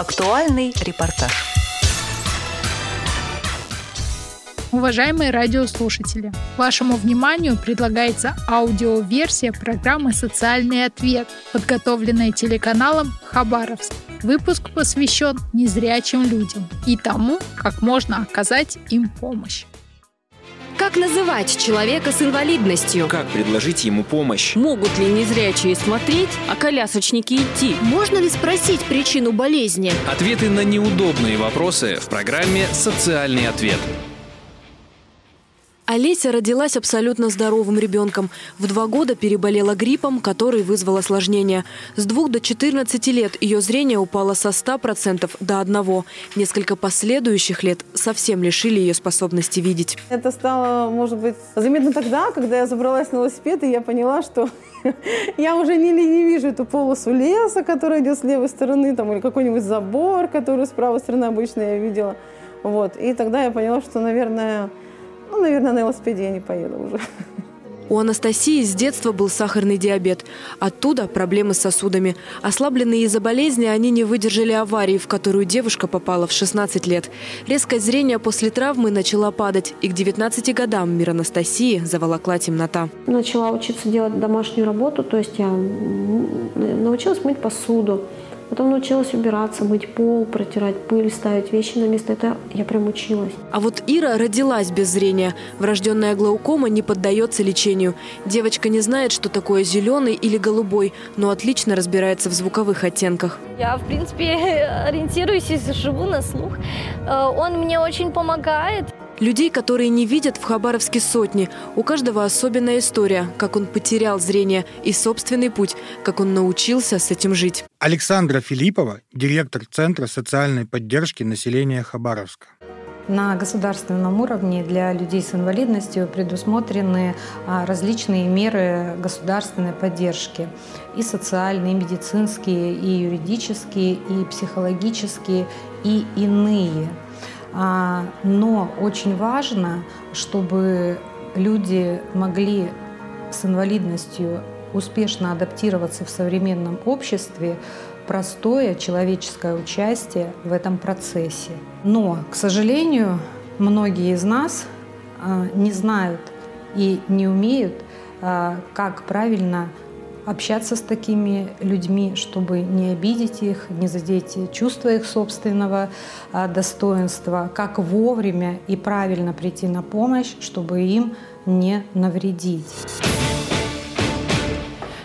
Актуальный репортаж. Уважаемые радиослушатели, вашему вниманию предлагается аудиоверсия программы «Социальный ответ», подготовленная телеканалом «Хабаровск». Выпуск посвящен незрячим людям и тому, как можно оказать им помощь. Как называть человека с инвалидностью? Как предложить ему помощь? Могут ли незрячие смотреть, а колясочники идти? Можно ли спросить причину болезни? Ответы на неудобные вопросы в программе «Социальный ответ». Олеся родилась абсолютно здоровым ребенком. В два года переболела гриппом, который вызвал осложнения. С двух до 14 лет ее зрение упало со 100% до одного. Несколько последующих лет совсем лишили ее способности видеть. Это стало, может быть, заметно тогда, когда я забралась на велосипед, и я поняла, что я уже не, не вижу эту полосу леса, которая идет с левой стороны, там, или какой-нибудь забор, который с правой стороны обычно я видела. Вот. И тогда я поняла, что, наверное, ну, наверное, на велосипеде я не поеду уже. У Анастасии с детства был сахарный диабет. Оттуда проблемы с сосудами. Ослабленные из-за болезни, они не выдержали аварии, в которую девушка попала в 16 лет. Резкое зрение после травмы начала падать, и к 19 годам мир Анастасии заволокла темнота. Начала учиться делать домашнюю работу, то есть я научилась мыть посуду, Потом научилась убираться, мыть пол, протирать пыль, ставить вещи на место. Это я прям училась. А вот Ира родилась без зрения. Врожденная глаукома не поддается лечению. Девочка не знает, что такое зеленый или голубой, но отлично разбирается в звуковых оттенках. Я, в принципе, ориентируюсь и живу на слух. Э, он мне очень помогает. Людей, которые не видят, в Хабаровске сотни. У каждого особенная история, как он потерял зрение и собственный путь, как он научился с этим жить. Александра Филиппова, директор Центра социальной поддержки населения Хабаровска. На государственном уровне для людей с инвалидностью предусмотрены а, различные меры государственной поддержки. И социальные, и медицинские, и юридические, и психологические, и иные. А, но очень важно, чтобы люди могли с инвалидностью успешно адаптироваться в современном обществе, простое человеческое участие в этом процессе. Но, к сожалению, многие из нас а, не знают и не умеют, а, как правильно общаться с такими людьми, чтобы не обидеть их, не задеть чувство их собственного а, достоинства, как вовремя и правильно прийти на помощь, чтобы им не навредить.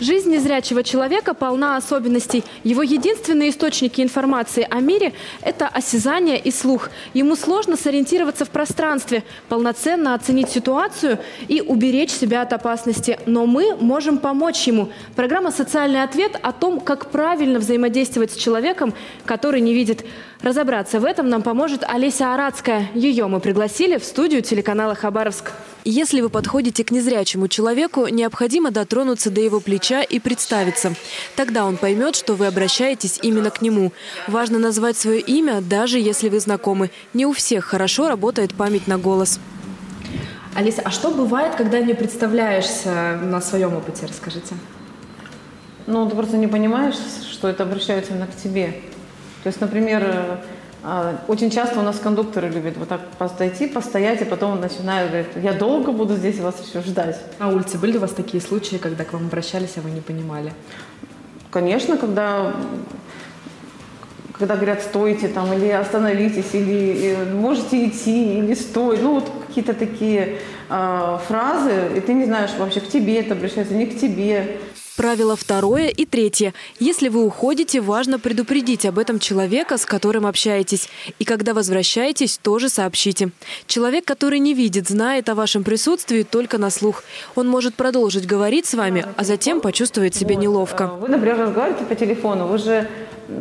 Жизнь незрячего человека полна особенностей. Его единственные источники информации о мире – это осязание и слух. Ему сложно сориентироваться в пространстве, полноценно оценить ситуацию и уберечь себя от опасности. Но мы можем помочь ему. Программа «Социальный ответ» о том, как правильно взаимодействовать с человеком, который не видит. Разобраться в этом нам поможет Олеся Арадская. Ее мы пригласили в студию телеканала «Хабаровск». Если вы подходите к незрячему человеку, необходимо дотронуться до его плеча и представиться. Тогда он поймет, что вы обращаетесь именно к нему. Важно назвать свое имя, даже если вы знакомы. Не у всех хорошо работает память на голос. Алиса, а что бывает, когда не представляешься на своем опыте? Расскажите. Ну, ты просто не понимаешь, что это обращается именно к тебе. То есть, например, а, очень часто у нас кондукторы любят вот так подойти, постоять, и потом начинают говорить, я долго буду здесь вас еще ждать. На улице были у вас такие случаи, когда к вам обращались, а вы не понимали? Конечно, когда когда говорят стойте там или остановитесь или можете идти или стой, ну вот какие-то такие э, фразы, и ты не знаешь вообще к тебе это обращается, не к тебе. Правило второе и третье. Если вы уходите, важно предупредить об этом человека, с которым общаетесь. И когда возвращаетесь, тоже сообщите. Человек, который не видит, знает о вашем присутствии только на слух. Он может продолжить говорить с вами, а затем почувствует себя неловко. Вы, например, разговариваете по телефону. Вы же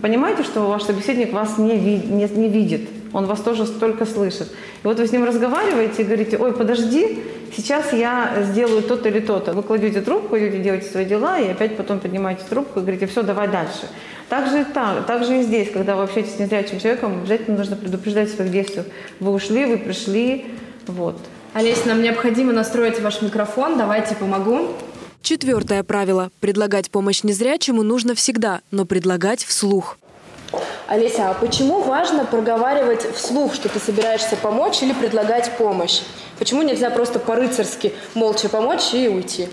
понимаете, что ваш собеседник вас не, ви- не, не видит. Он вас тоже только слышит. И вот вы с ним разговариваете и говорите, ой, подожди, сейчас я сделаю то-то или то-то. Вы кладете трубку, идете делаете свои дела, и опять потом поднимаете трубку и говорите, все, давай дальше. Так же, и так, так же и здесь, когда вы общаетесь с незрячим человеком, обязательно нужно предупреждать о своих действиях. Вы ушли, вы пришли, вот. Олесь, нам необходимо настроить ваш микрофон, давайте помогу. Четвертое правило. Предлагать помощь незрячему нужно всегда, но предлагать вслух. Олеся, а почему важно проговаривать вслух, что ты собираешься помочь или предлагать помощь? Почему нельзя просто по-рыцарски молча помочь и уйти?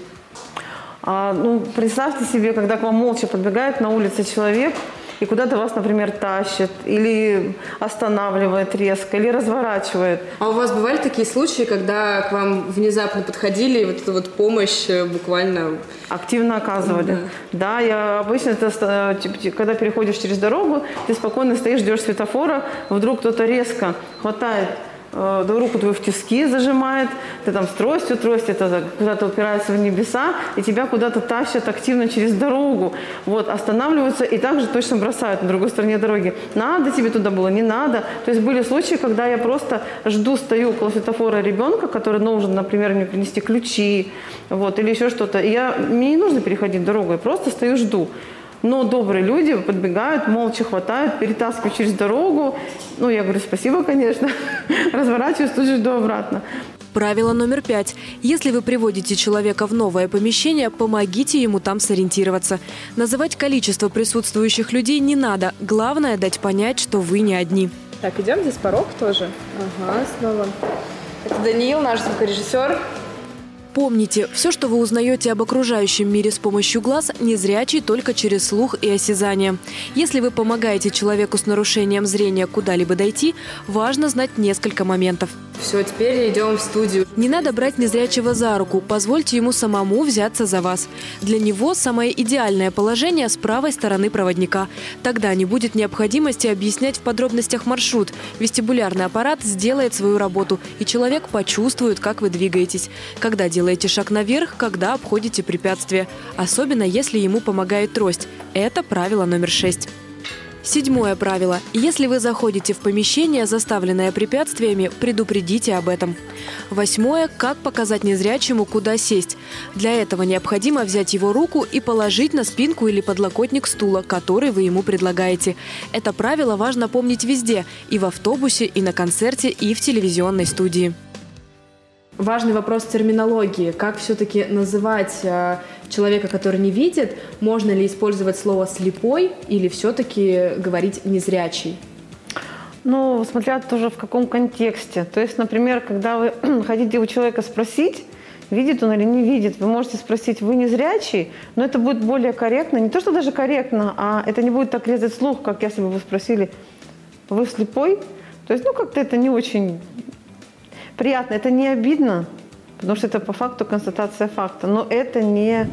А, ну, представьте себе, когда к вам молча подбегает на улице человек, и куда-то вас, например, тащит, или останавливает резко, или разворачивает. А у вас бывали такие случаи, когда к вам внезапно подходили и вот эту вот помощь э, буквально... Активно оказывали. Да, да я обычно, это, типа, когда переходишь через дорогу, ты спокойно стоишь, ждешь светофора, вдруг кто-то резко хватает Э, руку твою в тиски зажимает, ты там с тростью, трость это куда-то упирается в небеса, и тебя куда-то тащат активно через дорогу. Вот, останавливаются и также точно бросают на другой стороне дороги. Надо тебе туда было, не надо. То есть были случаи, когда я просто жду, стою около светофора ребенка, который нужен, например, мне принести ключи, вот, или еще что-то. И я, мне не нужно переходить дорогу, я просто стою, жду. Но добрые люди подбегают, молча хватают, перетаскивают через дорогу. Ну, я говорю, спасибо, конечно. Разворачиваюсь, тут же жду обратно. Правило номер пять. Если вы приводите человека в новое помещение, помогите ему там сориентироваться. Называть количество присутствующих людей не надо. Главное – дать понять, что вы не одни. Так, идем здесь порог тоже. Ага, снова. Это Даниил, наш звукорежиссер. Помните, все, что вы узнаете об окружающем мире с помощью глаз, незрячий только через слух и осязание. Если вы помогаете человеку с нарушением зрения куда-либо дойти, важно знать несколько моментов. Все, теперь идем в студию. Не надо брать незрячего за руку, позвольте ему самому взяться за вас. Для него самое идеальное положение с правой стороны проводника. Тогда не будет необходимости объяснять в подробностях маршрут. Вестибулярный аппарат сделает свою работу, и человек почувствует, как вы двигаетесь. Когда делаете шаг наверх, когда обходите препятствие. Особенно, если ему помогает трость. Это правило номер шесть. Седьмое правило. Если вы заходите в помещение, заставленное препятствиями, предупредите об этом. Восьмое. Как показать незрячему, куда сесть. Для этого необходимо взять его руку и положить на спинку или подлокотник стула, который вы ему предлагаете. Это правило важно помнить везде – и в автобусе, и на концерте, и в телевизионной студии важный вопрос терминологии. Как все-таки называть э, человека, который не видит? Можно ли использовать слово «слепой» или все-таки говорить «незрячий»? Ну, смотря тоже в каком контексте. То есть, например, когда вы хотите у человека спросить, видит он или не видит, вы можете спросить, вы незрячий, но это будет более корректно. Не то, что даже корректно, а это не будет так резать слух, как если бы вы спросили, вы слепой? То есть, ну, как-то это не очень приятно, это не обидно, потому что это по факту констатация факта, но это не,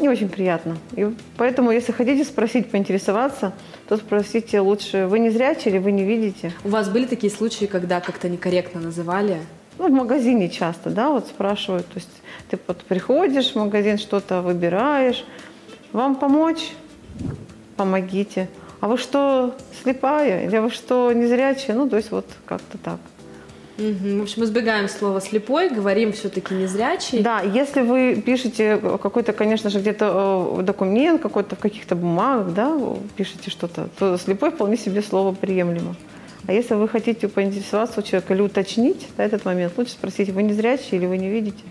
не очень приятно. И поэтому, если хотите спросить, поинтересоваться, то спросите лучше, вы не зрячий или вы не видите? У вас были такие случаи, когда как-то некорректно называли? Ну, в магазине часто, да, вот спрашивают. То есть ты вот приходишь в магазин, что-то выбираешь. Вам помочь? Помогите. А вы что, слепая? Или вы что, незрячая? Ну, то есть вот как-то так. Угу. В общем, избегаем слова слепой, говорим все-таки незрячий. Да, если вы пишете какой-то, конечно же, где-то э, документ, какой-то в каких-то бумагах, да, пишете что-то, то слепой вполне себе слово приемлемо. А если вы хотите поинтересоваться у человека или уточнить да, этот момент, лучше спросить, вы не зрячий или вы не видите.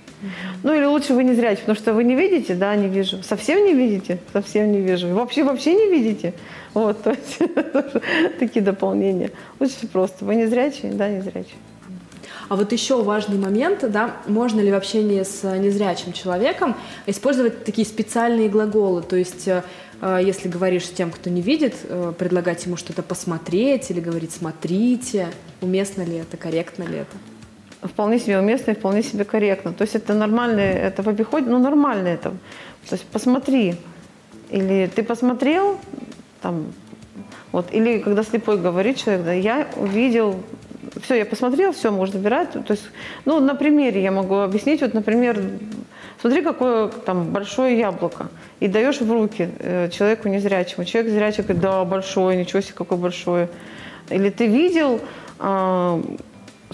Ну или лучше вы не зрячий, потому что вы не видите, да, не вижу. Совсем не видите? Совсем не вижу. Вообще вообще не видите? Вот, то есть такие дополнения. Лучше просто, вы не зрячий? Да, не зрячий. А вот еще важный момент, да, можно ли в общении с незрячим человеком использовать такие специальные глаголы, то есть э, если говоришь с тем, кто не видит, э, предлагать ему что-то посмотреть или говорить «смотрите», уместно ли это, корректно ли это? Вполне себе уместно и вполне себе корректно. То есть это нормально, это в обиходе, ну нормально это. То есть посмотри, или ты посмотрел, там, вот, или когда слепой говорит человек, да, я увидел все, я посмотрел, все, можно убирать. То есть, ну, на примере я могу объяснить. Вот, например, смотри, какое там большое яблоко. И даешь в руки э, человеку незрячему. Человек зрячий говорит, да, большое, ничего себе, какое большое. Или ты видел, э,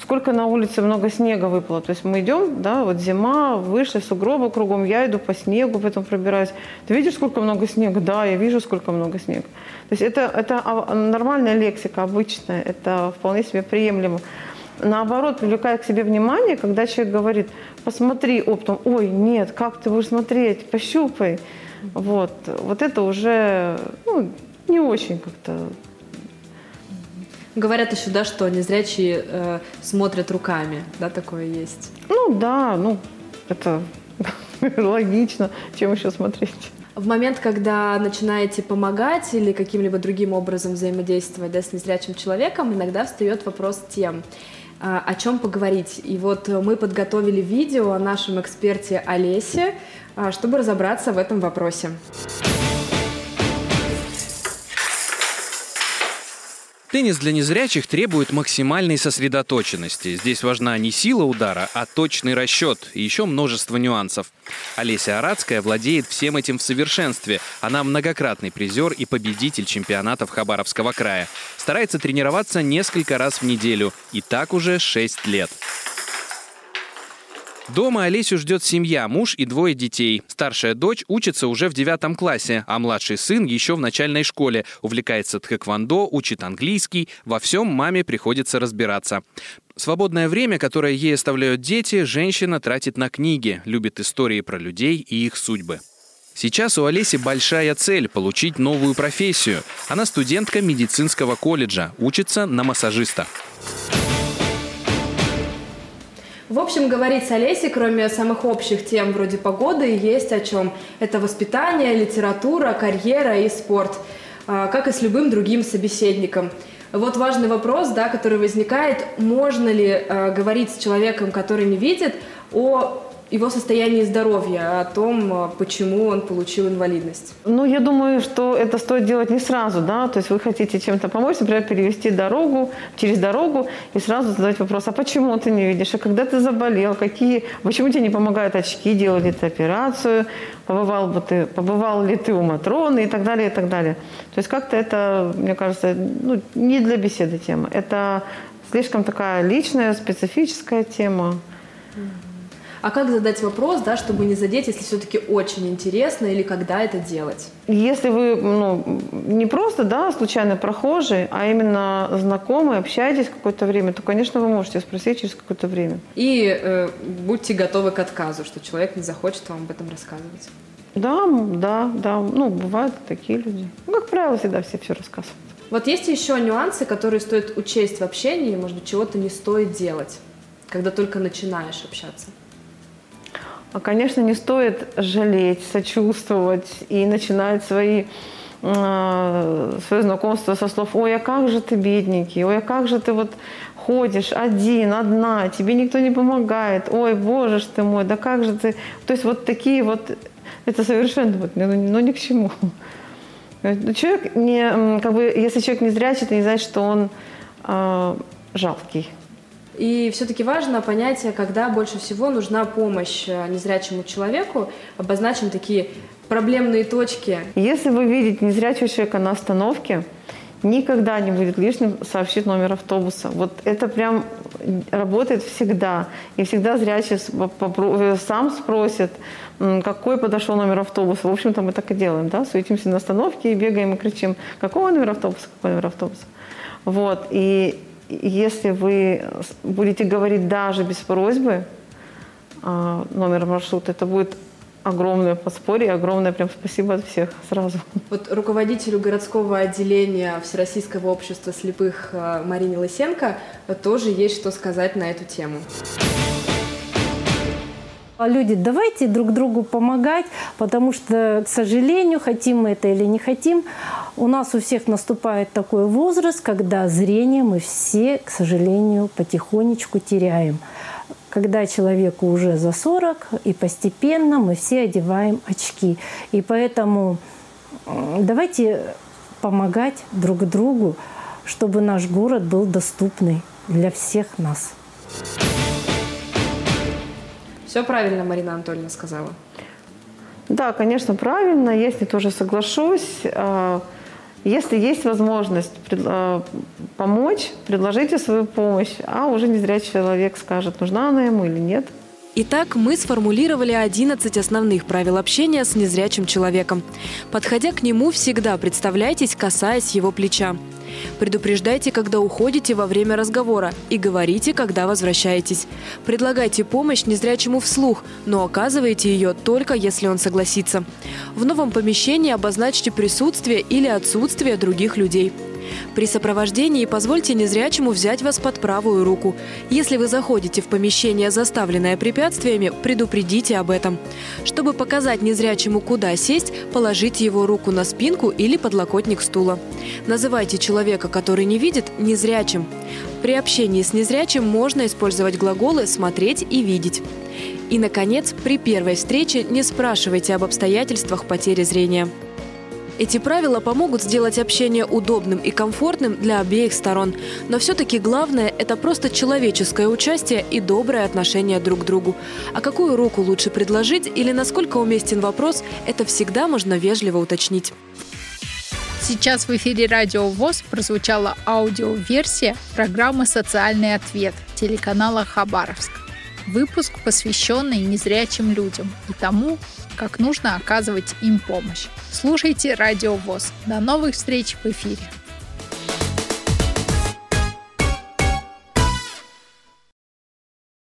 сколько на улице много снега выпало. То есть мы идем, да, вот зима, вышли, сугробы кругом, я иду по снегу, потом пробираюсь. Ты видишь, сколько много снега? Да, я вижу, сколько много снега. То есть это, это нормальная лексика, обычная, это вполне себе приемлемо. Наоборот, привлекает к себе внимание, когда человек говорит, посмотри оптом, ой, нет, как ты будешь смотреть, пощупай. Вот, вот это уже ну, не очень как-то Говорят еще, да, что незрячие э, смотрят руками, да, такое есть. Ну да, ну это логично, чем еще смотреть. В момент, когда начинаете помогать или каким-либо другим образом взаимодействовать да, с незрячим человеком, иногда встает вопрос тем, а, о чем поговорить. И вот мы подготовили видео о нашем эксперте Олесе, а, чтобы разобраться в этом вопросе. Теннис для незрячих требует максимальной сосредоточенности. Здесь важна не сила удара, а точный расчет и еще множество нюансов. Олеся Арадская владеет всем этим в совершенстве. Она многократный призер и победитель чемпионатов Хабаровского края. Старается тренироваться несколько раз в неделю. И так уже 6 лет. Дома Олесю ждет семья, муж и двое детей. Старшая дочь учится уже в девятом классе, а младший сын еще в начальной школе. Увлекается тхэквондо, учит английский. Во всем маме приходится разбираться. Свободное время, которое ей оставляют дети, женщина тратит на книги, любит истории про людей и их судьбы. Сейчас у Олеси большая цель – получить новую профессию. Она студентка медицинского колледжа, учится на массажиста. В общем, говорить с Олесей, кроме самых общих тем вроде погоды, есть о чем. Это воспитание, литература, карьера и спорт, а, как и с любым другим собеседником. Вот важный вопрос, да, который возникает, можно ли э, говорить с человеком, который не видит, о его состоянии здоровья, о том, э, почему он получил инвалидность? Ну, я думаю, что это стоит делать не сразу, да, то есть вы хотите чем-то помочь, например, перевести дорогу, через дорогу и сразу задать вопрос, а почему ты не видишь, а когда ты заболел, какие, почему тебе не помогают очки, делали ты операцию, побывал, бы ты, побывал ли ты у Матроны и так далее, и так далее. То есть как-то это, мне кажется, ну, не для беседы тема, это слишком такая личная, специфическая тема. Mm-hmm. А как задать вопрос, да, чтобы не задеть, если все-таки очень интересно, или когда это делать? Если вы ну, не просто да, случайно прохожий, а именно знакомый, общаетесь какое-то время, то, конечно, вы можете спросить через какое-то время. И э, будьте готовы к отказу, что человек не захочет вам об этом рассказывать. Да, да, да. Ну, бывают такие люди. Ну, как правило, всегда все все рассказывают. Вот есть еще нюансы, которые стоит учесть в общении, может быть, чего-то не стоит делать, когда только начинаешь общаться? А, конечно, не стоит жалеть, сочувствовать и начинать свои э, свое знакомство со слов «Ой, а как же ты бедненький? Ой, а как же ты вот ходишь один, одна, тебе никто не помогает, ой, боже ж ты мой, да как же ты...» То есть вот такие вот, это совершенно вот, ну, ну ни к чему. Человек не, как бы, если человек не зрячий, это не значит, что он э, жалкий. И все-таки важно понять, когда больше всего нужна помощь э, незрячему человеку. Обозначим такие проблемные точки. Если вы видите незрячего человека на остановке, никогда не будет лишним сообщить номер автобуса. Вот это прям работает всегда. И всегда зрячий э, сам спросит, какой подошел номер автобуса. В общем-то, мы так и делаем, да, суетимся на остановке и бегаем и кричим, какого номер автобуса, какой номер автобуса. Вот, и если вы будете говорить даже без просьбы а, номер маршрута, это будет огромное подспорье, огромное прям спасибо от всех сразу. Вот руководителю городского отделения Всероссийского общества слепых а, Марине Лысенко тоже есть что сказать на эту тему. А люди, давайте друг другу помогать, потому что, к сожалению, хотим мы это или не хотим, у нас у всех наступает такой возраст, когда зрение мы все, к сожалению, потихонечку теряем. Когда человеку уже за 40, и постепенно мы все одеваем очки. И поэтому давайте помогать друг другу, чтобы наш город был доступный для всех нас. Все правильно Марина Анатольевна сказала. Да, конечно, правильно. Если тоже соглашусь. А, если есть возможность а, помочь, предложите свою помощь, а уже не зря человек скажет, нужна она ему или нет. Итак, мы сформулировали 11 основных правил общения с незрячим человеком. Подходя к нему, всегда представляйтесь, касаясь его плеча. Предупреждайте, когда уходите во время разговора и говорите, когда возвращаетесь. Предлагайте помощь незрячему вслух, но оказывайте ее только если он согласится. В новом помещении обозначьте присутствие или отсутствие других людей. При сопровождении позвольте незрячему взять вас под правую руку. Если вы заходите в помещение, заставленное препятствиями, предупредите об этом. Чтобы показать незрячему, куда сесть, положите его руку на спинку или подлокотник стула. Называйте человека, который не видит, незрячим. При общении с незрячим можно использовать глаголы «смотреть» и «видеть». И, наконец, при первой встрече не спрашивайте об обстоятельствах потери зрения. Эти правила помогут сделать общение удобным и комфортным для обеих сторон. Но все-таки главное – это просто человеческое участие и доброе отношение друг к другу. А какую руку лучше предложить или насколько уместен вопрос – это всегда можно вежливо уточнить. Сейчас в эфире Радио ВОЗ прозвучала аудиоверсия программы «Социальный ответ» телеканала «Хабаровск». Выпуск, посвященный незрячим людям и тому, как нужно оказывать им помощь. Слушайте Радио ВОЗ. До новых встреч в эфире.